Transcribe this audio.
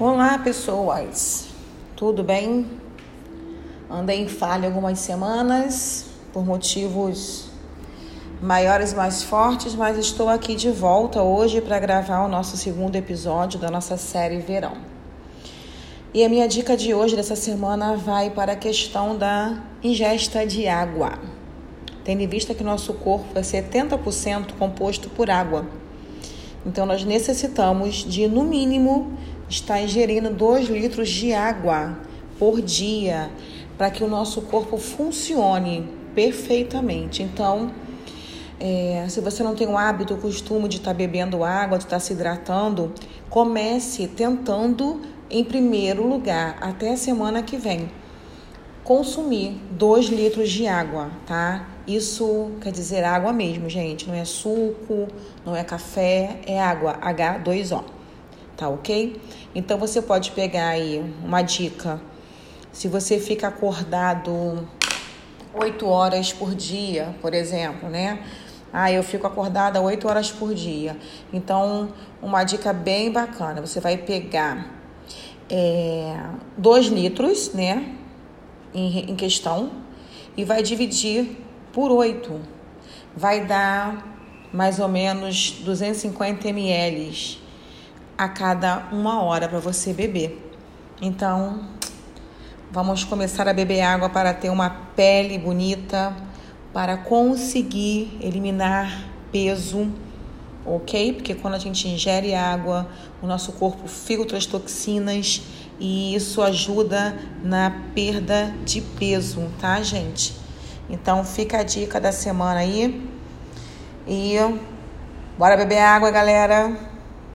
Olá, pessoas. Tudo bem? Andei em falha algumas semanas por motivos maiores mais fortes, mas estou aqui de volta hoje para gravar o nosso segundo episódio da nossa série Verão. E a minha dica de hoje, dessa semana, vai para a questão da ingesta de água. Tendo em vista que nosso corpo é 70% composto por água. Então, nós necessitamos de, no mínimo, está ingerindo 2 litros de água por dia para que o nosso corpo funcione perfeitamente. Então, é, se você não tem o hábito, o costume de estar tá bebendo água, de estar tá se hidratando, comece tentando, em primeiro lugar, até a semana que vem, consumir 2 litros de água, tá? Isso quer dizer água mesmo, gente. Não é suco, não é café, é água, H2O tá ok? Então você pode pegar aí uma dica. Se você fica acordado 8 horas por dia, por exemplo, né? Ah, eu fico acordada 8 horas por dia. Então, uma dica bem bacana: você vai pegar 2 é, litros, né? Em, em questão, e vai dividir por 8. Vai dar mais ou menos 250 ml a cada uma hora para você beber. Então, vamos começar a beber água para ter uma pele bonita, para conseguir eliminar peso, ok? Porque quando a gente ingere água, o nosso corpo filtra as toxinas e isso ajuda na perda de peso, tá, gente? Então, fica a dica da semana aí. E bora beber água, galera.